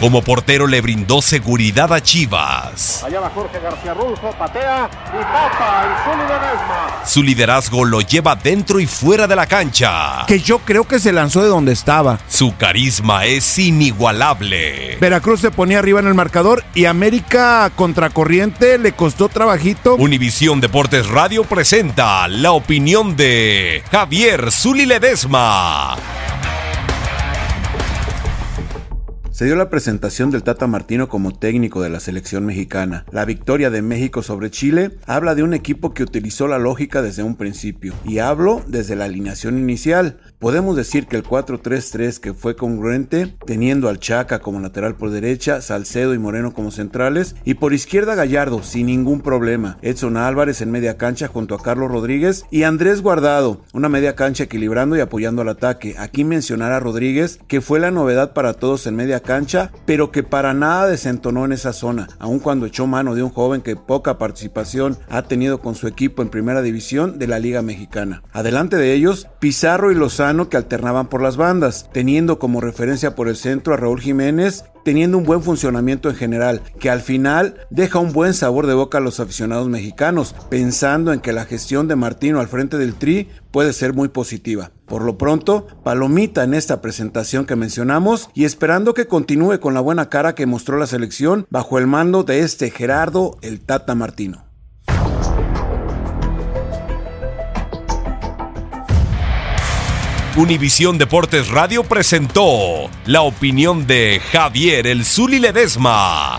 Como portero le brindó seguridad a Chivas. Allá va Jorge García Rulfo, patea y tapa el Zuli Ledesma. Su liderazgo lo lleva dentro y fuera de la cancha. Que yo creo que se lanzó de donde estaba. Su carisma es inigualable. Veracruz se ponía arriba en el marcador y América contracorriente le costó trabajito. Univisión Deportes Radio presenta la opinión de Javier Zuli Ledesma. Se dio la presentación del Tata Martino como técnico de la selección mexicana. La victoria de México sobre Chile habla de un equipo que utilizó la lógica desde un principio. Y hablo desde la alineación inicial. Podemos decir que el 4-3-3 que fue congruente, teniendo al Chaca como lateral por derecha, Salcedo y Moreno como centrales, y por izquierda Gallardo sin ningún problema, Edson Álvarez en media cancha junto a Carlos Rodríguez y Andrés Guardado, una media cancha equilibrando y apoyando al ataque. Aquí mencionar a Rodríguez, que fue la novedad para todos en media cancha, pero que para nada desentonó en esa zona, aun cuando echó mano de un joven que poca participación ha tenido con su equipo en primera división de la Liga Mexicana. Adelante de ellos, Pizarro y Lozano que alternaban por las bandas, teniendo como referencia por el centro a Raúl Jiménez, teniendo un buen funcionamiento en general, que al final deja un buen sabor de boca a los aficionados mexicanos, pensando en que la gestión de Martino al frente del Tri puede ser muy positiva. Por lo pronto, palomita en esta presentación que mencionamos y esperando que continúe con la buena cara que mostró la selección bajo el mando de este Gerardo el Tata Martino. Univisión Deportes Radio presentó la opinión de Javier El Zuli Ledesma.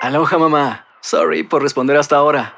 Aloha mamá. Sorry por responder hasta ahora.